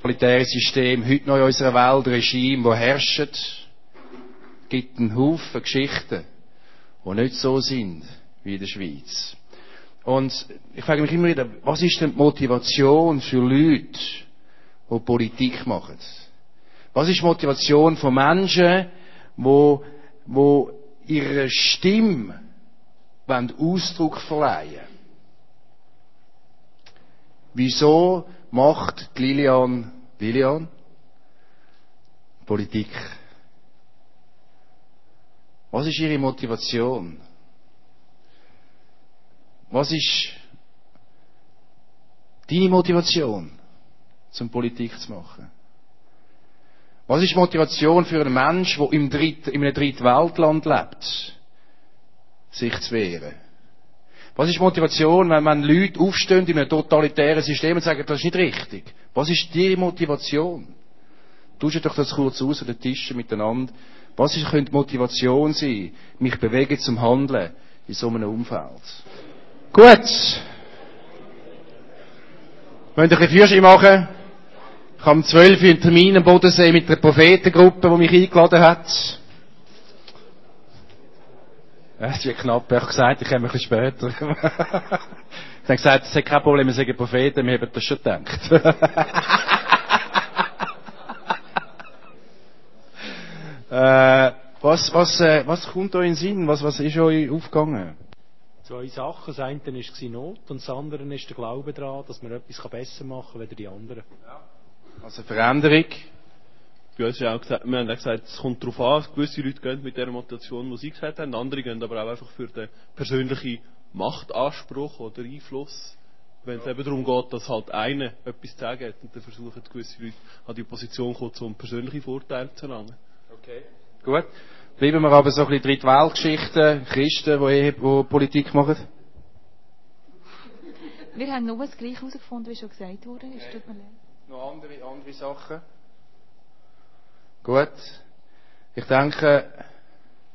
totalitäre System heute noch in unserer Welt Regime, wo herrschen. Es gibt einen Haufen Geschichten, die nicht so sind wie in der Schweiz. Und ich frage mich immer wieder, was ist denn die Motivation für Leute, die Politik machen? Was ist die Motivation von Menschen, die, die ihrer Stimme Ausdruck verleihen Wieso macht Lilian, Lilian Politik? Was ist ihre Motivation? Was ist deine Motivation, zum Politik zu machen? Was ist Motivation für einen Menschen, der im Dritt, in einem Drittweltland lebt, sich zu wehren? Was ist Motivation, wenn man Leute aufstehen in einem totalitären System und sagen, das ist nicht richtig? Was ist die Motivation? Tauscht doch das kurz aus an den Tischen miteinander. Was ist, könnte Motivation sein, mich bewegen zum Handeln in so einem Umfeld? Gut. Wollt ihr ein Führerschein machen? Ich habe um 12 Uhr einen Termin am Bodensee mit der Prophetengruppe, die mich eingeladen hat. Es wird knapp. Ich habe gesagt, ich komme ein bisschen später. ich habe gesagt, es ist kein Problem, wir sagen Propheten, wir haben das schon gedacht. äh, was, was, äh, was kommt euch in den Sinn? Was, was ist euch aufgegangen? Zwei Sachen. Das eine war Not und das andere ist der Glaube daran, dass man etwas besser machen kann als die anderen. Ja. Also Veränderung. Bei uns auch gesagt, wir haben auch gesagt, es kommt darauf an, gewisse Leute gehen mit der Motivation, die sie gesagt haben, andere gehen aber auch einfach für den persönlichen Machtanspruch oder Einfluss. Wenn es eben darum geht, dass halt einer etwas zu sagen hat und dann versuchen gewisse Leute an die Position zu kommen, um persönliche Vorteile zu erlangen. Okay. Gut. Bleiben wir aber so ein bisschen Drittweltgeschichten, Christen, die, die Politik machen? Wir haben nur das Gleiche herausgefunden, wie schon gesagt wurde. Okay. Es tut mir leid. Noch andere, andere Sachen? Gut. Ich denke,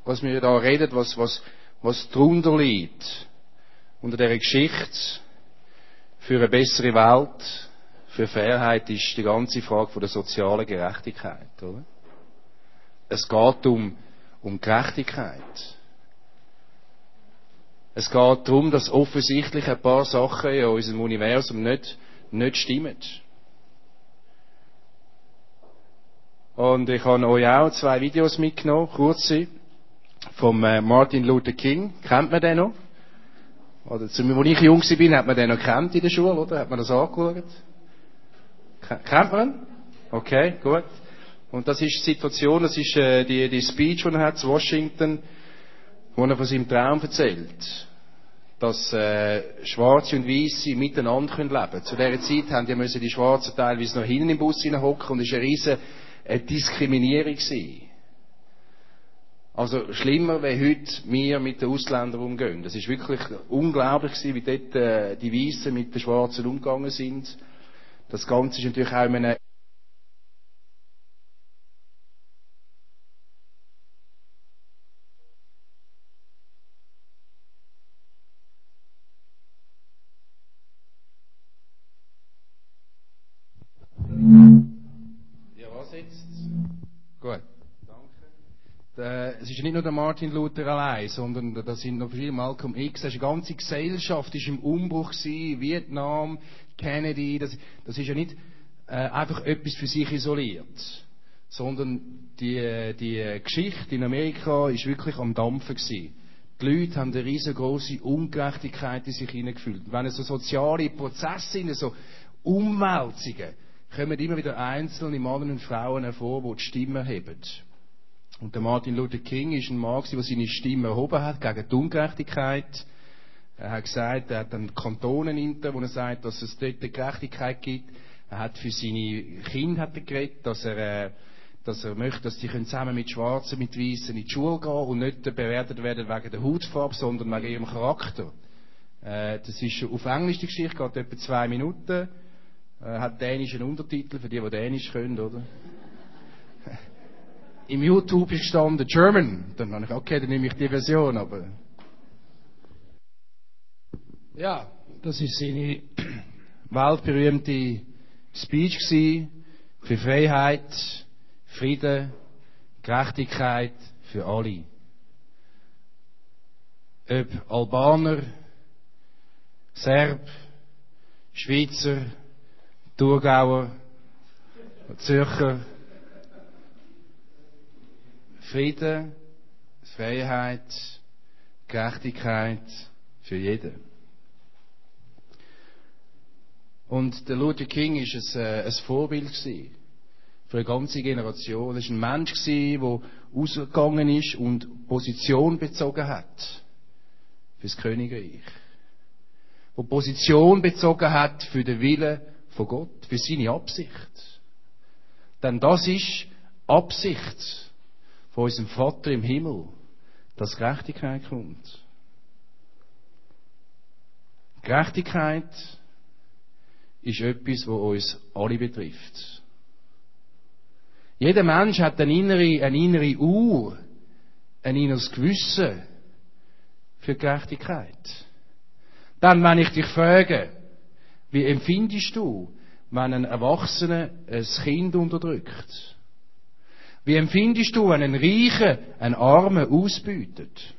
was wir da reden, was, was, was darunter liegt, unter dieser Geschichte, für eine bessere Welt, für Fairheit, ist die ganze Frage von der sozialen Gerechtigkeit, oder? Es geht um um Gerechtigkeit. Es geht darum, dass offensichtlich ein paar Sachen in unserem Universum nicht, nicht stimmen. Und ich habe euch auch zwei Videos mitgenommen, kurze, vom äh, Martin Luther King. Kennt man den noch? Oder, als ich jung war, hat man den noch kennt in der Schule, oder? Hat man das angeschaut? Kennt man? Okay, gut. Und das ist die Situation, das ist äh, die, die Speech, die er hat zu Washington, wo er von seinem Traum erzählt. Dass äh, Schwarze und Weiße miteinander leben können. Zu dieser Zeit haben die, müssen die Schwarzen teilweise noch hinten im Bus hocken und es war eine riesige äh, Diskriminierung. Gewesen. Also schlimmer, wie heute wir mit den Ausländern umgehen. Das ist wirklich unglaublich wie dort äh, die Weißen mit den Schwarzen umgegangen sind. Das Ganze ist natürlich auch in einem nicht nur der Martin Luther allein, sondern da sind noch viele Malcolm X. Die ganze Gesellschaft ist im Umbruch gewesen, Vietnam, Kennedy. Das, das ist ja nicht äh, einfach etwas für sich isoliert, sondern die, die Geschichte in Amerika ist wirklich am Dampfen gewesen. Die Leute haben eine riesengroße Ungerechtigkeit in sich hineingefühlt. Wenn es so soziale Prozesse sind, so Umwälzungen, kommen immer wieder einzelne Männer und Frauen hervor, die die Stimme heben. Und der Martin Luther King ist ein Mann, der seine Stimme erhoben hat gegen die Ungerechtigkeit. Er hat gesagt, er hat dann Kantonen hinter, wo er sagt, dass es dort Gerechtigkeit gibt. Er hat für seine Kinder hat er geredet, dass er, äh, dass er möchte, dass die zusammen mit Schwarzen, mit Weißen in die Schule gehen und nicht bewertet werden wegen der Hautfarbe, sondern wegen ihrem Charakter. Äh, das ist auf Englisch die Geschichte, geht etwa zwei Minuten. Äh, hat dänischen Untertitel für die, die Dänisch können, oder? Im YouTube ist gestanden German. Dann habe ich, okay, dann nehme ich die Version, aber. Ja, das ist seine weltberühmte Speech gewesen. für Freiheit, Frieden, Gerechtigkeit für alle. Ob Albaner, Serb, Schweizer, Thurgauer, Zürcher. Frieden, Freiheit, Gerechtigkeit für jeden. Und der Luther King ist ein, äh, ein Vorbild für eine ganze Generation. Er war ein Mensch der ausgegangen ist und Position bezogen hat fürs Königreich. Der Position bezogen hat für den Willen von Gott, für seine Absicht. Denn das ist Absicht von unserem Vater im Himmel, dass Gerechtigkeit kommt. Gerechtigkeit ist etwas, was uns alle betrifft. Jeder Mensch hat eine innere, eine innere Uhr, ein inneres Gewissen für Gerechtigkeit. Dann, wenn ich dich frage, wie empfindest du, wenn ein Erwachsener ein Kind unterdrückt? Wie empfindest du, wenn ein Reicher einen Armen ausbeutet?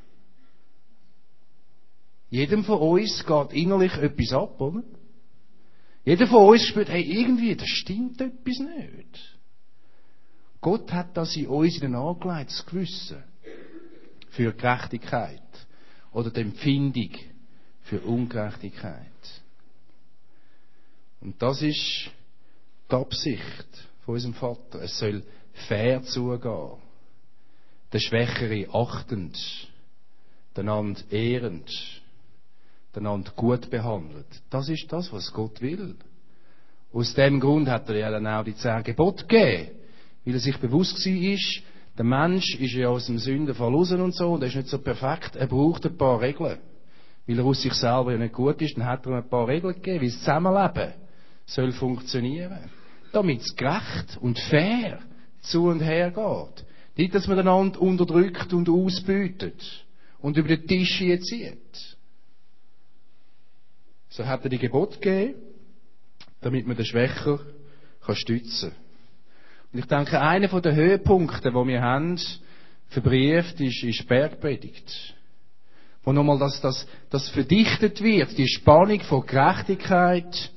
Jedem von uns geht innerlich etwas ab, oder? Jeder von uns spürt, hey, irgendwie, das stimmt etwas nicht. Gott hat das in uns angelegt, das Gewissen für Gerechtigkeit oder die Empfindung für Ungerechtigkeit. Und das ist die Absicht von unserem Vater. Es soll fair zugehen. Der Schwächere achtend, einander ehrend, einander gut behandelt. Das ist das, was Gott will. Aus dem Grund hat er ja dann auch die zehn Gebote gegeben. Weil er sich bewusst war, der Mensch ist ja aus dem Sündenfall raus und so, und er ist nicht so perfekt. Er braucht ein paar Regeln. Weil er aus sich selber ja nicht gut ist, dann hat er ihm ein paar Regeln gegeben, wie das Zusammenleben soll funktionieren. Damit es gerecht und fair zu und her geht. Nicht, dass man einander unterdrückt und ausbeutet und über den Tisch zieht. So hat er die Gebot gegeben, damit man den Schwächer kann stützen Und ich denke, einer der Höhepunkte, wo wir haben, verbrieft, ist, ist Bergpredigt. Wo nochmal das, das, das verdichtet wird, die Spannung von Gerechtigkeit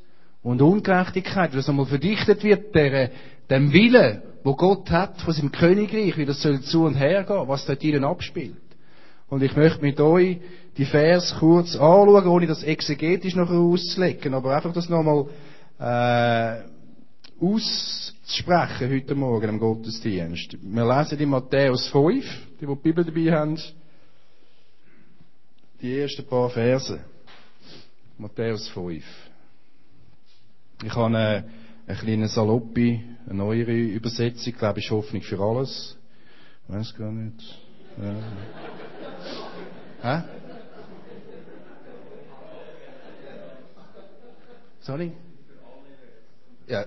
und Ungerechtigkeit, dass nochmal verdichtet wird, der, dem Willen, wo Gott hat von seinem Königreich, wie das soll zu und her gehen, was dort ihnen abspielt. Und ich möchte mit euch die Vers kurz anschauen, ohne das exegetisch noch auszulegen, aber einfach das nochmal äh, auszusprechen heute Morgen im Gottesdienst. Wir lesen in Matthäus 5, die, die die Bibel dabei haben, die ersten paar Verse. Matthäus 5. Ich habe eine, eine kleine Saloppe, eine neuere Übersetzung, glaube ich, Hoffnung für alles. Weiß gar nicht. Ja. Hä? Sorry? Ja.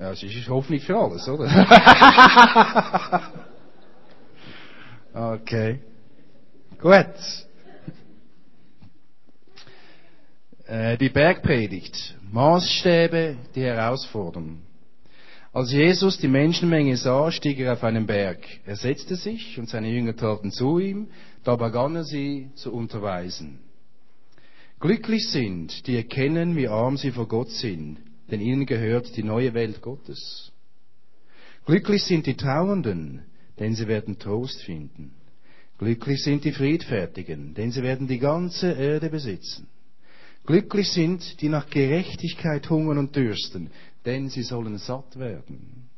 Ja, es ist Hoffnung für alles, oder? okay. Gut. Äh, die Bergpredigt. Maßstäbe, die herausfordern. Als Jesus die Menschenmenge sah, stieg er auf einen Berg. Er setzte sich und seine Jünger traten zu ihm, da begann er sie zu unterweisen. Glücklich sind, die erkennen, wie arm sie vor Gott sind, denn ihnen gehört die neue Welt Gottes. Glücklich sind die Trauernden, denn sie werden Trost finden. Glücklich sind die Friedfertigen, denn sie werden die ganze Erde besitzen. Glücklich sind, die nach Gerechtigkeit hungern und dürsten, denn sie sollen satt werden.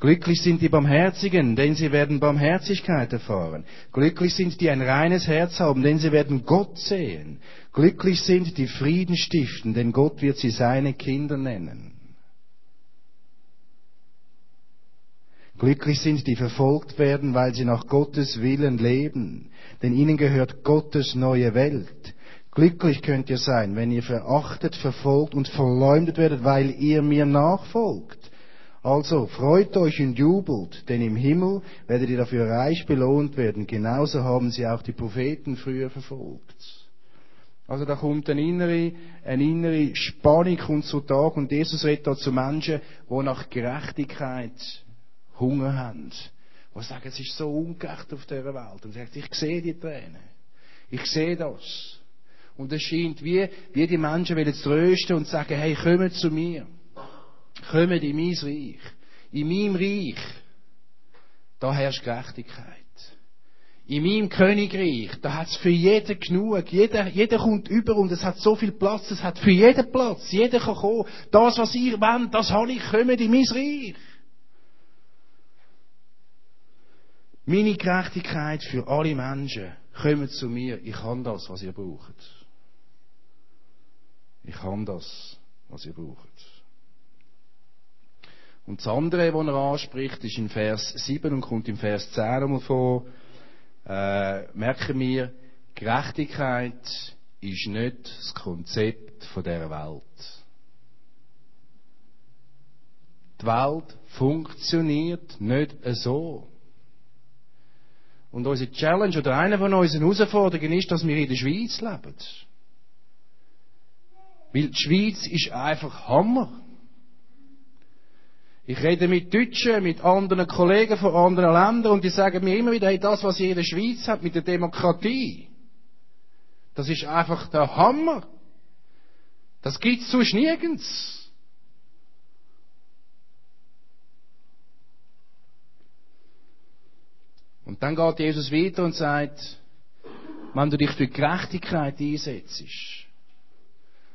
Glücklich sind die Barmherzigen, denn sie werden Barmherzigkeit erfahren. Glücklich sind die ein reines Herz haben, denn sie werden Gott sehen. Glücklich sind die Frieden stiften, denn Gott wird sie seine Kinder nennen. Glücklich sind die verfolgt werden, weil sie nach Gottes Willen leben, denn ihnen gehört Gottes neue Welt. Glücklich könnt ihr sein, wenn ihr verachtet, verfolgt und verleumdet werdet, weil ihr mir nachfolgt. Also freut euch und jubelt, denn im Himmel werdet ihr dafür reich belohnt werden. Genauso haben sie auch die Propheten früher verfolgt. Also da kommt eine innere, eine innere Spannung kommt zu Tag und Jesus redet da zu Menschen, die nach Gerechtigkeit Hunger haben. Die sagen, es ist so ungerecht auf dieser Welt. Und sagt, ich sehe die Tränen. Ich sehe das. Und es scheint wie, wie die Menschen wollen trösten und sagen, hey, kommt zu mir. Kommt in mein Reich. In meinem Reich. Da herrscht Gerechtigkeit. In meinem Königreich, da hat es für jeden genug. Jeder, jeder kommt über und es hat so viel Platz. Es hat für jeden Platz. Jeder kann kommen. Das, was ihr wollt, das habe ich. Kommt in mein Reich. Meine Gerechtigkeit für alle Menschen. Kommt zu mir. Ich kann das, was ihr braucht. Ich kann das, was ihr braucht. Und das andere, was er anspricht, ist in Vers 7 und kommt im Vers 10 einmal vor. Äh, merken wir, Gerechtigkeit ist nicht das Konzept von der Welt. Die Welt funktioniert nicht so. Und unsere Challenge oder eine von unseren Herausforderungen ist, dass wir in der Schweiz leben. Weil die Schweiz ist einfach Hammer. Ich rede mit Deutschen, mit anderen Kollegen von anderen Ländern und die sagen mir immer wieder, hey, das, was ihr in der Schweiz habt mit der Demokratie, das ist einfach der Hammer. Das gibt's sonst nirgends. Und dann geht Jesus weiter und sagt, wenn du dich für Gerechtigkeit einsetzt,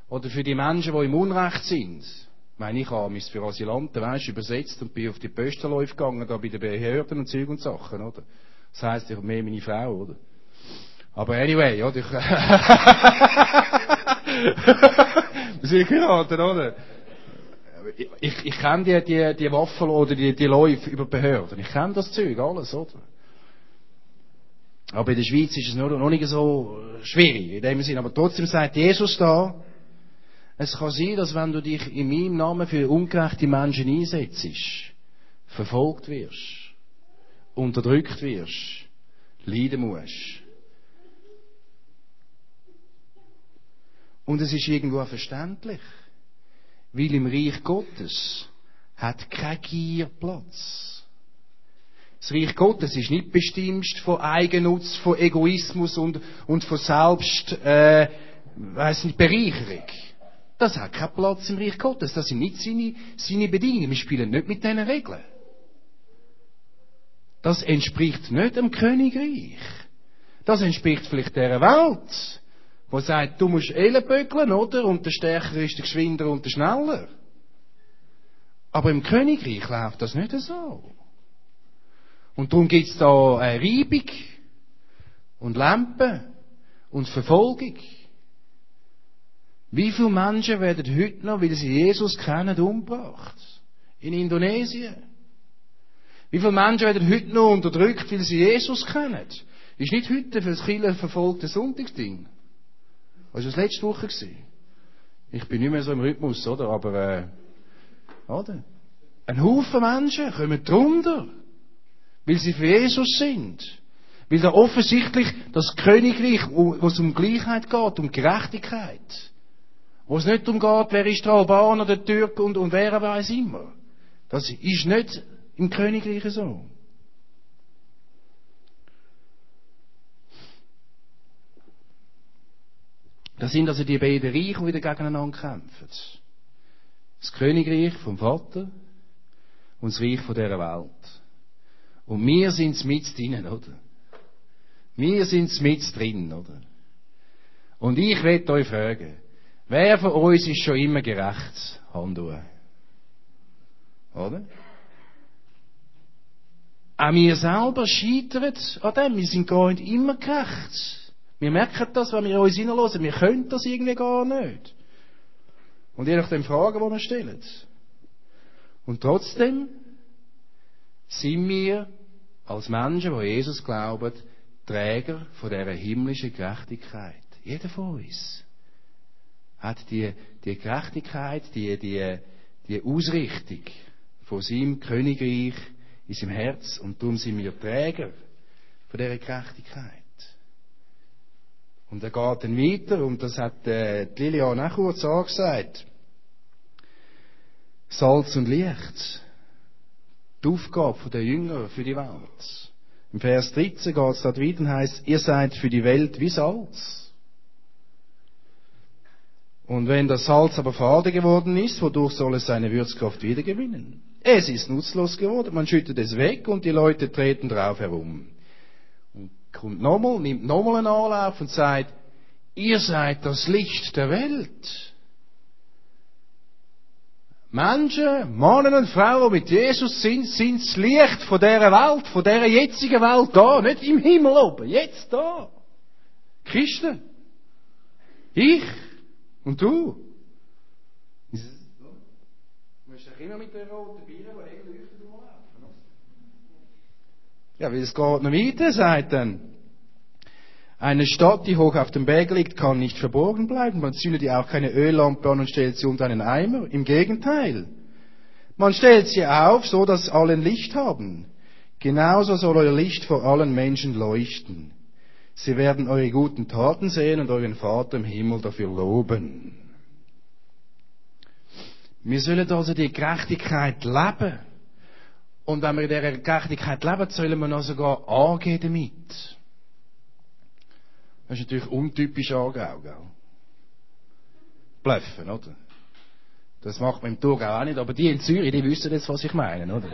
oder für die Menschen, die im Unrecht sind, ich meine, ich habe mich für Asylanten, weißt, übersetzt und bin auf die Postenläufe gegangen, da bei den Behörden und Zeug und Sachen, oder? Das heisst, ich habe mehr meine Frau, oder? Aber anyway, oder? Ich, wir sind geraten, oder? Ich, ich, kenne die, die, die Waffen oder die, die Läufe über Behörden. Ich kenne das Zeug, alles, oder? Aber in der Schweiz ist es noch, noch nicht so schwierig, in dem Sinne. Aber trotzdem sagt Jesus da, es kann sein, dass wenn du dich in meinem Namen für ungerechte Menschen einsetzt, verfolgt wirst, unterdrückt wirst, leiden musst. Und es ist irgendwo verständlich, weil im Reich Gottes hat kein Gier Platz. Das Reich Gottes ist nicht bestimmt von Eigennutz, von Egoismus und, und von Selbst, äh, weiss nicht, Bereicherung. Das hat keinen Platz im Reich Gottes. Das sind nicht seine, seine Bedingungen. Wir spielen nicht mit diesen Regeln. Das entspricht nicht dem Königreich. Das entspricht vielleicht der Welt, wo sagt, du musst Ellenböckeln, oder? Und der Stärkere ist der Geschwinder und der Schneller. Aber im Königreich läuft das nicht so. Und darum gibt es da eine Reibung und Lampen und Verfolgung. Wie viele Menschen werden heute noch, weil sie Jesus kennen, umgebracht? In Indonesien. Wie viele Menschen werden heute noch unterdrückt, weil sie Jesus kennen? Ist nicht heute für das Kirche verfolgte Sonntagsding. Was war das letzte Woche? Ich bin nicht mehr so im Rhythmus, oder? Aber, äh, oder? Ein Haufen Menschen kommen drunter, weil sie für Jesus sind. Weil da offensichtlich das Königreich, wo es um Gleichheit geht, um Gerechtigkeit, wo es nicht darum geht, wer ist der Albaner, der Türk und, und wer weiß immer. Das ist nicht im Königreich so. Das sind also die beiden Reiche, die wieder gegeneinander kämpfen. Das Königreich vom Vater und das Reich von dieser Welt. Und wir sind mit drinnen, oder? Wir sind mit drin, oder? Und ich werde euch fragen, Wer von uns ist schon immer gerecht? Hand. Oder? Auch wir selber scheitern an dem. Wir sind gar nicht immer gerecht. Wir merken das, wenn wir uns hineinlassen. Wir können das irgendwie gar nicht. Und je nach den Fragen, die wir stellen. Und trotzdem sind wir als Menschen, die Jesus glauben, Träger von dieser himmlischen Gerechtigkeit. Jeder von uns hat die, die Gerechtigkeit, die, die, die Ausrichtung von seinem Königreich in seinem Herz und darum sind wir Träger von dieser Gerechtigkeit. Und er geht dann weiter, und das hat äh, Lilian auch kurz angesagt. Salz und Licht. Die Aufgabe der Jünger für die Welt. Im Vers 13 geht es dort weiter und heisst, ihr seid für die Welt wie Salz. Und wenn das Salz aber fade geworden ist, wodurch soll es seine Würzkraft wiedergewinnen? Es ist nutzlos geworden, man schüttet es weg und die Leute treten drauf herum. Und kommt nochmal, nimmt nochmal einen Anlauf und sagt, ihr seid das Licht der Welt. Menschen, Männer und Frauen, die mit Jesus sind, sind das Licht von dieser Welt, von dieser jetzigen Welt da, nicht im Himmel oben, jetzt da. Christen. Ich und du. Du musst doch immer mit der roten Bier, die leuchtet, rumlaufen. Ja, weil es geht noch weiter, sagt dann. Eine Stadt, die hoch auf dem Berg liegt, kann nicht verborgen bleiben. Man zündet ihr auch keine Öllampe an und stellt sie unter einen Eimer. Im Gegenteil. Man stellt sie auf, so dass alle Licht haben. Genauso soll euer Licht vor allen Menschen leuchten. Sie werden eure guten Taten sehen und euren Vater im Himmel dafür loben. Wir sollen also die Gerechtigkeit leben. Und wenn wir in dieser Gerechtigkeit leben, sollen wir noch sogar angehen damit. Das ist natürlich untypisch Aargau, gell? Bluffen, oder? Das macht man im Thurgau auch nicht, aber die in Zürich, die wissen jetzt, was ich meine, oder?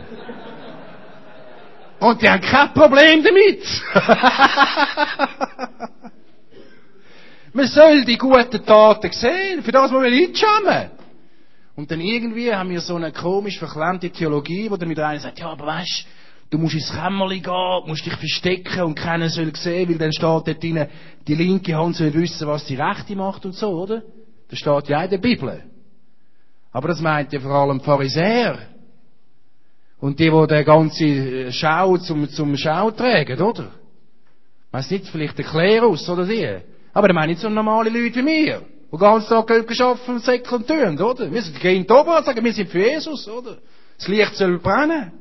Und die haben kein Problem damit. man soll die guten Taten sehen, für das man nicht schämen. Und dann irgendwie haben wir so eine komisch verklemmte Theologie, wo dann wieder einer sagt, ja, aber weißt Du musst ins Kämmerli gehen, musst dich verstecken und keiner soll sehen, weil dann steht dort drin, die linke Hand soll wissen, was die rechte macht und so, oder? Das steht ja in der Bibel. Aber das meint ja vor allem Pharisäer. Und die, die den ganzen Schau zum, zum Schau tragen, oder? Weiss nicht, vielleicht der Klerus oder die. Aber ich meine nicht so normale Leute wie mir, die ganz Tag arbeiten und säckeln und tun, oder? Wir sind gehen oben und sagen, wir sind für Jesus, oder? Das Licht soll brennen.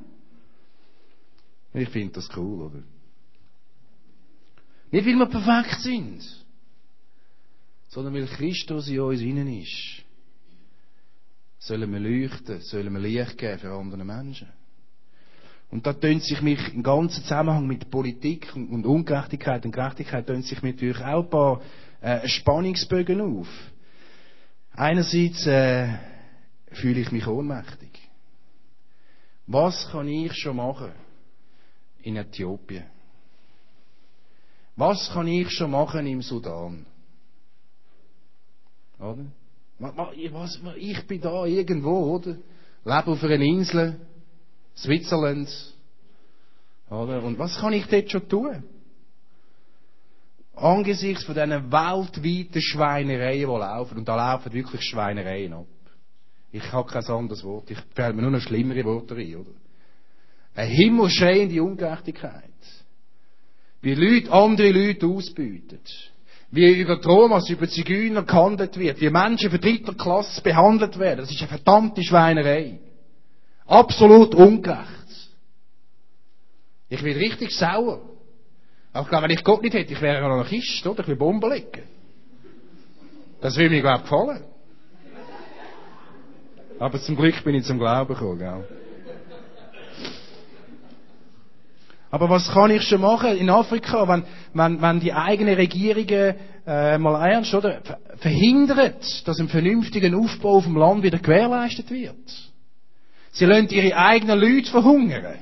Ich finde das cool, oder? Nicht, weil wir perfekt sind, sondern weil Christus in uns innen ist. Sollen wir leuchten, sollen wir Licht geben für andere Menschen. Und da tönt sich mich im ganzen Zusammenhang mit Politik und Ungerechtigkeit und Gerechtigkeit tönt sich mir natürlich auch ein paar äh, Spannungsbögen auf. Einerseits äh, fühle ich mich ohnmächtig. Was kann ich schon machen? in Äthiopien? Was kann ich schon machen im Sudan? Oder? Ich bin da irgendwo, oder? Lebe auf einer Insel, Switzerland. Oder? Und was kann ich dort schon tun? Angesichts von diesen weltweiten Schweinereien, die laufen, und da laufen wirklich Schweinereien ab. Ich habe kein anderes Wort. Ich fällt mir nur noch schlimmere Worte ein, oder? Eine himmelschreiende Ungerechtigkeit. Wie Leute andere Leute ausbeuten. Wie über Thomas, über Zigeuner gehandelt wird. Wie Menschen für dritter Klasse behandelt werden. Das ist eine verdammte Schweinerei. Absolut ungerecht. Ich bin richtig sauer. Auch wenn ich Gott nicht hätte, ich wäre ein Kiste, oder? Ich will Bomben legen. Das würde mir, glaube ich, gefallen. Aber zum Glück bin ich zum Glauben gekommen, gell? Aber was kann ich schon machen in Afrika, wenn, wenn, wenn die eigenen Regierungen äh, mal ernst oder verhindert, dass ein vernünftiger Aufbau auf dem Land wieder gewährleistet wird? Sie lassen ihre eigenen Leute verhungern.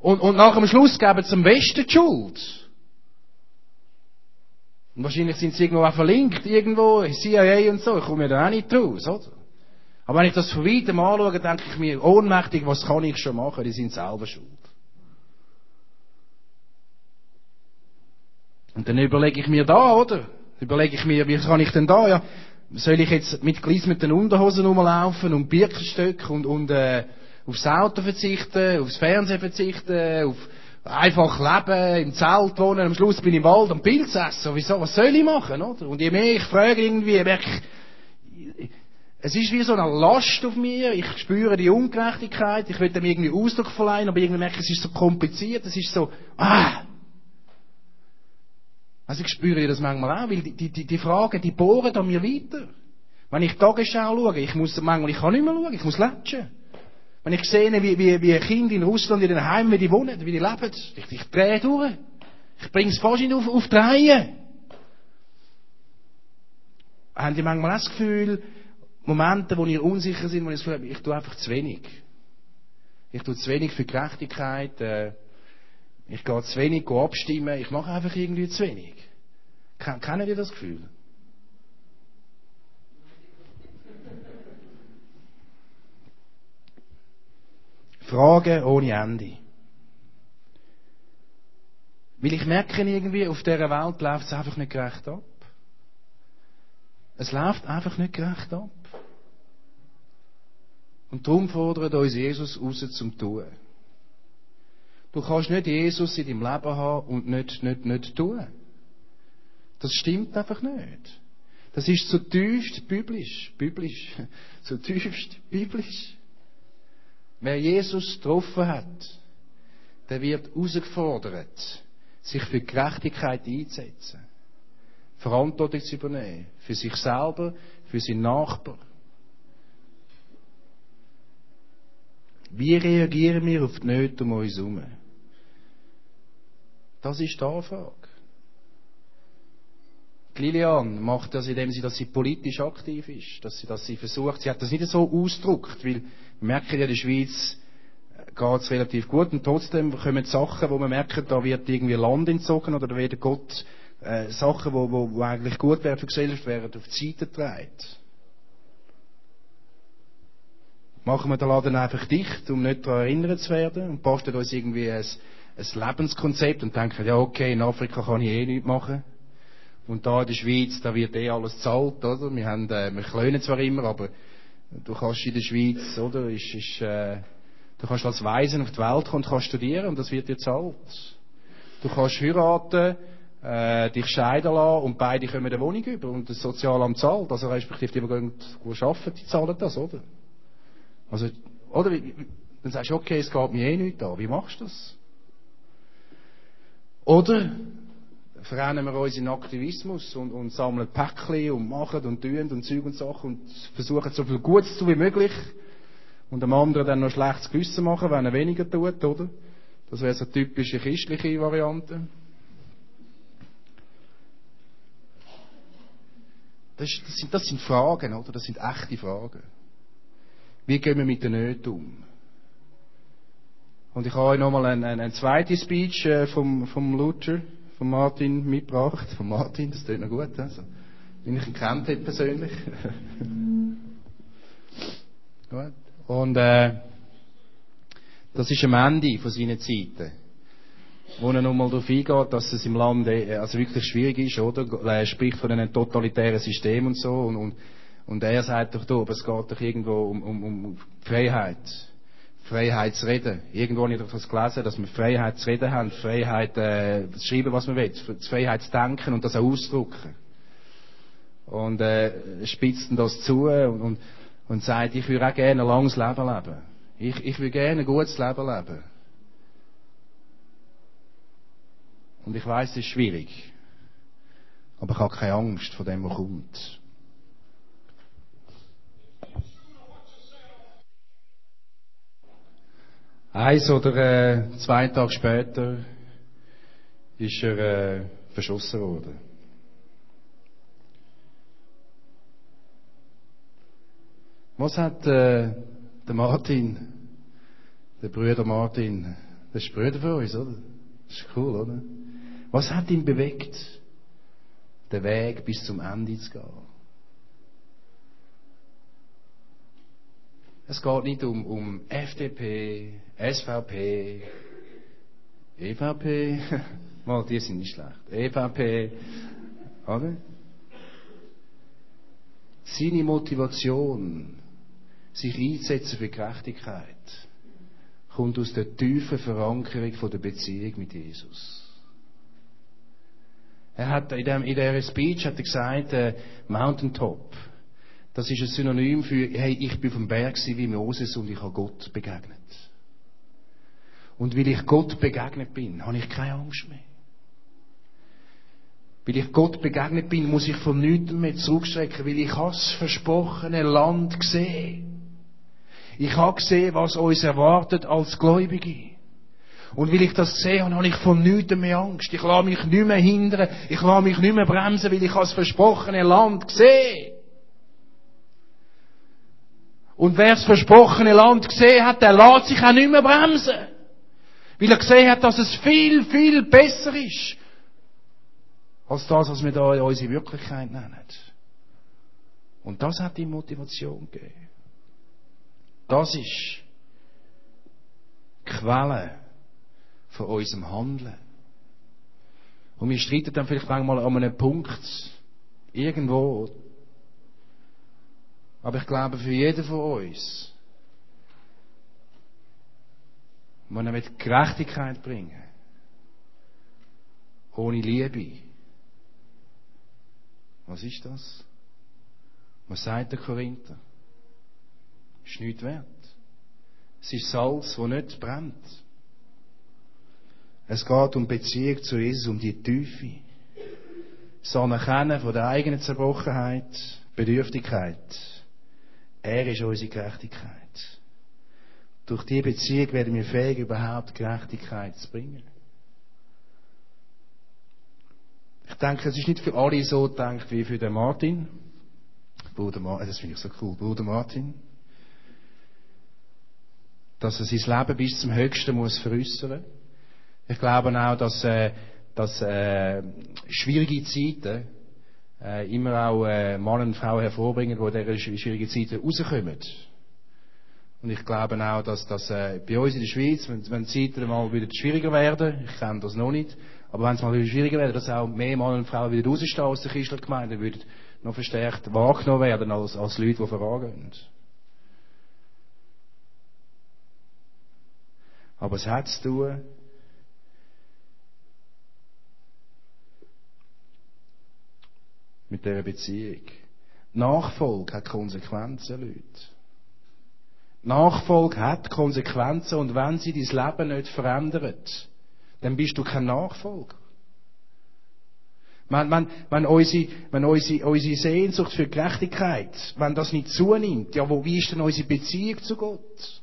Und, und nach dem Schluss geben sie am Westen die Schuld. Und wahrscheinlich sind sie irgendwo auch verlinkt, irgendwo, CIA und so, ich komme ja da auch nicht raus, oder? Aber wenn ich das von weitem anschaue, denke ich mir, ohnmächtig, was kann ich schon machen? Die sind selber schuld. Und dann überlege ich mir da, oder? Überlege ich mir, wie kann ich denn da, ja, soll ich jetzt mit gleismeten Unterhosen rumlaufen und Birkenstöcke und, und äh, aufs Auto verzichten, aufs Fernsehen verzichten, auf einfach leben, im Zelt wohnen, am Schluss bin ich im Wald und Pilz essen. Wieso, was soll ich machen, oder? Und je mehr ich frage irgendwie, merke ich, es ist wie so eine Last auf mir, ich spüre die Ungerechtigkeit, ich will dem irgendwie Ausdruck verleihen, aber irgendwie merke ich, es ist so kompliziert, es ist so, ah, Also ich spüre das manchmal auch, weil die, die, die Fragen, die bohren an mir weiter. Wenn ich Tagesschau schaue, ich muss manchmal, ich kann nicht mehr schauen, ich muss latschen. Wenn ich sehe, wie, wie, wie Kinder in Russland in den Heimen, wie die wohnen, wie die leben, ich, ich drehe durch. Ich bringe es fast nicht auf, auf die Reihe. Haben die manchmal auch das Gefühl, Momente, wo ihr unsicher sind, wo ich das Gefühl habe, ich tue einfach zu wenig. Ich tue zu wenig für Gerechtigkeit, äh, ich gehe zu wenig abstimmen, ich mache einfach irgendwie zu wenig. Kennen ihr das Gefühl? Fragen ohne Ende. Weil ich merke irgendwie, auf dieser Welt läuft es einfach nicht gerecht ab. Es läuft einfach nicht gerecht ab. Und darum fordert uns Jesus raus zum Tun. Du kannst nicht Jesus in deinem Leben haben und nicht, nicht, nicht tun. Das stimmt einfach nicht. Das ist zutiefst biblisch. Biblisch. Zutiefst biblisch. Wer Jesus getroffen hat, der wird herausgefordert, sich für Gerechtigkeit einzusetzen. Verantwortung zu übernehmen. Für sich selber, für seinen Nachbar. Wie reagieren wir auf die Nöte um uns herum? Das ist die Anfrage. Lilian macht das, indem sie, dass sie politisch aktiv ist, dass sie, dass sie versucht, sie hat das nicht so ausgedrückt, weil wir merken ja, in der Schweiz äh, geht es relativ gut und trotzdem kommen Sachen, wo man merkt, da wird irgendwie Land entzogen oder da wird Gott äh, Sachen, wo, wo, wo eigentlich gut wären für die Gesellschaft, werden auf die Seite getragen. Machen wir den Laden einfach dicht, um nicht daran erinnert zu werden und basteln uns irgendwie ein ein Lebenskonzept und denken, ja okay, in Afrika kann ich eh nichts machen. Und da in der Schweiz, da wird eh alles zahlt, oder? Wir haben, äh, wir klönen zwar immer, aber du kannst in der Schweiz, oder, ist, ist, äh, du kannst als Waisen auf die Welt kommen und kannst studieren und das wird dir zahlt. Du kannst heiraten, äh, dich scheiden lassen und beide kommen eine Wohnung über und das Sozialamt zahlt, also respektive die, die gehen, arbeiten, die zahlen das, oder? Also, oder, dann sagst du, okay, es geht mir eh nicht an, wie machst du das? Oder verrennen wir uns in Aktivismus und, und sammeln Päckchen und machen und tun und Zeug und Sachen und versuchen so viel Gutes zu wie möglich und dem anderen dann noch schlechtes Gewissen machen, wenn er weniger tut, oder? Das wäre so eine typische christliche Variante. Das, das, sind, das sind Fragen, oder? Das sind echte Fragen. Wie gehen wir mit den Nöten um? Und ich habe euch nochmal eine, eine, eine zweite Speech äh, vom, vom Luther, von Martin mitgebracht. Von Martin, das tut noch gut, also. Wenn ich ihn kennt hätte persönlich. gut. Und äh, das ist am Ende von seinen Zeiten. Wo er nochmal darauf eingeht, dass es im Land äh, also wirklich schwierig ist, oder? Er spricht von einem totalitären System und so. Und, und, und er sagt doch da, aber es geht doch irgendwo um, um, um Freiheit. Freiheit zu reden. Irgendwo habe ich das gelesen, dass wir Freiheit zu reden haben, Freiheit äh, zu schreiben, was man will, Freiheit zu denken und das auch auszudrücken. Und äh, spitzt das zu und, und, und sagt, ich würde auch gerne ein langes Leben leben. Ich, ich will gerne ein gutes Leben leben. Und ich weiß, es ist schwierig. Aber ich habe keine Angst vor dem, was kommt. Eins oder äh, zwei Tage später ist er äh, verschossen worden. Was hat äh, der Martin, der Bruder Martin, das ist Brüder für uns, oder? Das ist cool, oder? Was hat ihn bewegt, den Weg bis zum Ende zu gehen? Es geht nicht um, um FDP, SVP, EVP. Mal, die sind nicht schlecht. EVP, oder? Seine Motivation, sich einzusetzen für Gerechtigkeit, kommt aus der tiefen Verankerung von der Beziehung mit Jesus. Er hat in, dem, in dieser Speech hat er gesagt, äh, Mountaintop. Das ist ein Synonym für, hey, ich bin vom Berg wie Moses und ich habe Gott begegnet. Und weil ich Gott begegnet bin, habe ich keine Angst mehr. Weil ich Gott begegnet bin, muss ich von nichts mehr zurückschrecken, weil ich das versprochene Land sehe. Ich habe gesehen, was uns erwartet als Gläubige. Und weil ich das sehe, habe ich von nichts mehr Angst. Ich lasse mich nicht mehr hindern. Ich lasse mich nicht mehr bremsen, weil ich das versprochene Land sehe. Und wer das versprochene Land gesehen hat, der lässt sich auch nicht mehr bremsen. Weil er gesehen hat, dass es viel, viel besser ist. Als das, was wir da in unsere Wirklichkeit nennen. Und das hat die Motivation gegeben. Das ist die Quelle von unserem Handeln. Und wir streiten dann vielleicht manchmal an einem Punkt, irgendwo. Aber ich glaube, für jeden von uns, er mit Gerechtigkeit bringen, ohne Liebe, was ist das? Was sagt der Korinther? Ist nichts wert. Es ist Salz, das nicht brennt. Es geht um Beziehung zu Jesus, um die Tiefe. Das Anerkennen von der eigenen Zerbrochenheit, Bedürftigkeit. Er ist unsere Gerechtigkeit. Durch diese Beziehung werden wir fähig, überhaupt Gerechtigkeit zu bringen. Ich denke, es ist nicht für alle so gedacht wie für den Martin. Bruder Martin, das finde ich so cool. Bruder Martin. Dass er sein Leben bis zum Höchsten muss veräußern. Ich glaube auch, dass, äh, dass äh, schwierige Zeiten äh, immer auch äh, Mann und Frau hervorbringen, die in diesen schwierigen Zeiten rauskommen. Und ich glaube auch, dass das äh, bei uns in der Schweiz, wenn, wenn die Zeiten mal wieder schwieriger werden, ich kenne das noch nicht, aber wenn es mal wieder schwieriger wird, dass auch mehr Mann und Frauen wieder rausstehen aus der Christlichen würden noch verstärkt wahrgenommen werden als, als Leute, die vorangehen. Aber es hat zu tun mit dieser Beziehung. Nachfolge hat Konsequenzen, Leute. Nachfolge hat Konsequenzen und wenn sie dein Leben nicht verändert, dann bist du kein Nachfolger. Wenn, wenn, wenn, unsere, wenn unsere, unsere Sehnsucht für Gerechtigkeit, wenn das nicht zunimmt, ja, wo, wie ist denn unsere Beziehung zu Gott?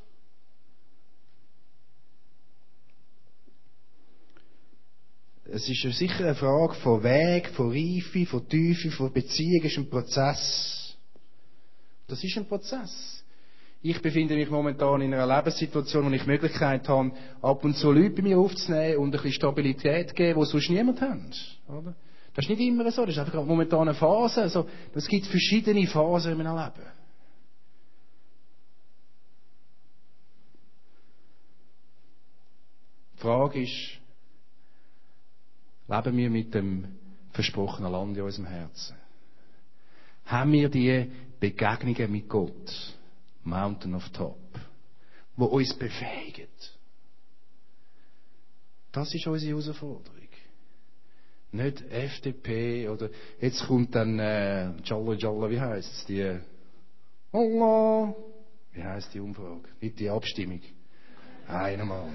Es ist sicher eine Frage von Weg, von Reife, von Tiefe, von Beziehung. Ist ein Prozess. Das ist ein Prozess. Ich befinde mich momentan in einer Lebenssituation, wo ich die Möglichkeit habe, ab und zu Leute bei mir aufzunehmen und ein bisschen Stabilität zu geben, die sonst niemand hat. Oder? Das ist nicht immer so, das ist einfach momentan eine Phase. Also, es gibt verschiedene Phasen in meinem Leben. Die Frage ist, leben wir mit dem versprochenen Land in unserem Herzen? Haben wir die Begegnungen mit Gott, Mountain of Top, wo uns befähigen? Das ist unsere Herausforderung. Nicht FDP oder jetzt kommt dann äh, Jalla Jalla, wie heißt es? Die Allah. Wie heißt die Umfrage? Nicht die Abstimmung. Einmal.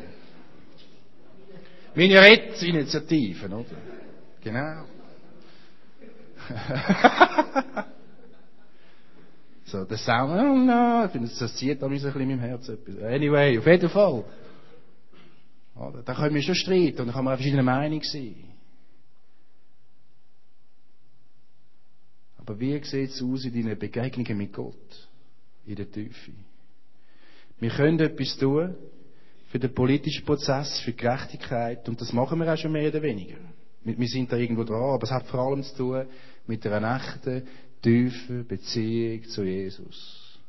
Minarett-Initiativen, oder? Genau. so, der Sound, oh no, ich finde, das zieht an ein bisschen in meinem Herz etwas. Anyway, auf jeden Fall. Oder? Da können wir schon streiten und da kann man auch verschiedene Meinungen sein. Aber wie sieht es aus in deinen Begegnungen mit Gott? In der Tiefe. Wir können etwas tun für den politischen Prozess, für Gerechtigkeit und das machen wir auch schon mehr oder weniger. Wir sind da irgendwo dran, aber es hat vor allem zu tun mit einer echten, tiefen Beziehung zu Jesus.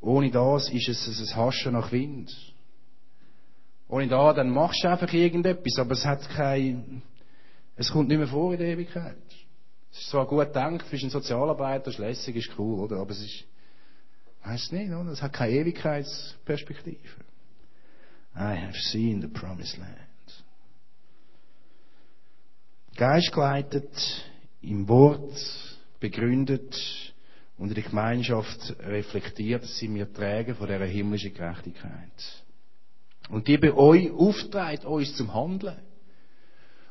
Ohne das ist es ein Haschen nach Wind. Ohne das, dann machst du einfach irgendetwas, aber es hat kein, es kommt nicht mehr vor in der Ewigkeit. Es ist zwar gut gedacht, für einen Sozialarbeiter, ist lässig, ist cool, oder? Aber es ist, weißt nicht, oder? Es hat keine Ewigkeitsperspektive. I have seen the promised land. Geistgeleitet, im Wort begründet und in der Gemeinschaft reflektiert sind wir Träger von dieser himmlischen Gerechtigkeit. Und die bei euch auftreibt, uns zum Handeln.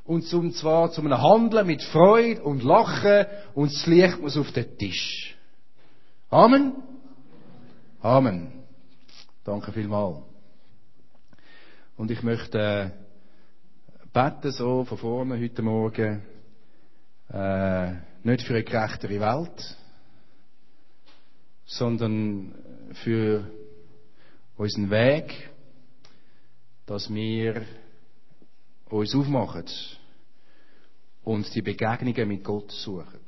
Und zum zwar zu einem Handeln mit Freude und Lachen und das Licht muss auf den Tisch. Amen? Amen. Danke vielmals. Und ich möchte äh, beten so von vorne heute Morgen, äh, nicht für eine gerechtere Welt, sondern für unseren Weg, dass wir uns aufmachen und die Begegnungen mit Gott suchen.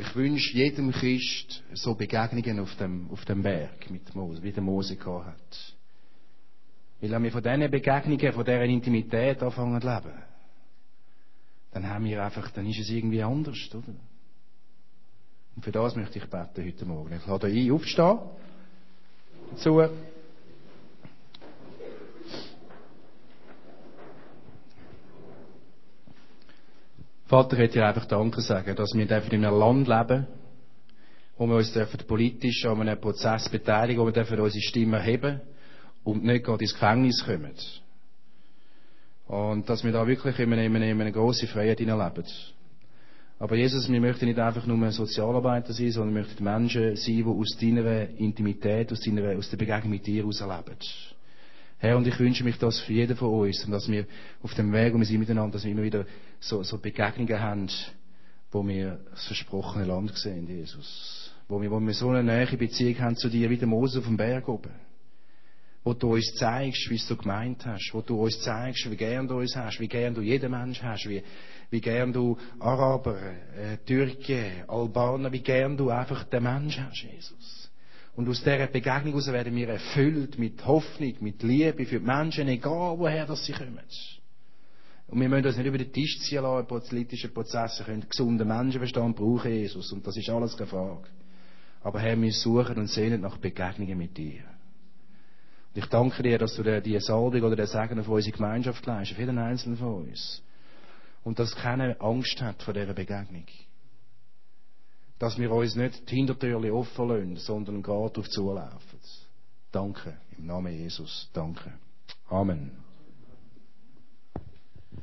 Ich wünsche jedem Christ so Begegnungen auf dem, auf dem Berg mit Mose, wie der Mose gehabt hat. Weil wenn wir von diesen Begegnungen, von dieser Intimität anfangen zu leben, dann haben wir einfach, dann ist es irgendwie anders, oder? Und für das möchte ich beten heute Morgen. Ich lade euch aufstehen. Dazu. Vater, möchte dir einfach Danke sagen, dass wir in einem Land leben, wo wir uns dürfen politisch an einem Prozess beteiligen, wo wir dürfen unsere Stimme heben und nicht gerade ins Gefängnis kommen. Und dass wir da wirklich in einer, in einer grossen Freiheit leben. Aber Jesus, wir möchten nicht einfach nur Sozialarbeiter sein, sondern wir möchten Menschen sein, die aus deiner Intimität, aus, deiner, aus der Begegnung mit dir heraus leben. Herr, und ich wünsche mich das für jeden von uns, und dass wir auf dem Weg, wo wir sind miteinander, dass wir immer wieder so, so Begegnungen haben, wo wir das versprochene Land sehen, Jesus. Wo wir, wo wir so eine nähe Beziehung haben zu dir, wie der Mose auf dem Berg oben. Wo du uns zeigst, wie du gemeint hast. Wo du uns zeigst, wie gern du uns hast, wie gern du jeden Mensch hast, wie, wie gern du Araber, äh, Türken, Albaner, wie gern du einfach den Mensch hast, Jesus. Und aus dieser Begegnung heraus werden wir erfüllt mit Hoffnung, mit Liebe für die Menschen, egal woher das sie kommen. Und wir müssen uns nicht über den Tisch ziehen lassen, politische Prozesse können gesunden Menschenverstand brauchen, Jesus. Und das ist alles keine Frage. Aber Herr, wir suchen und sehnen nach Begegnungen mit dir. Und ich danke dir, dass du dir die Salbung oder den Segen auf unsere Gemeinschaft leistest, auf jeden Einzelnen von uns. Und dass keine Angst hat vor dieser Begegnung. Dass wir uns nicht die Hintertürchen offen lassen, sondern gerade auf zulaufen. Danke. Im Namen Jesus. Danke. Amen.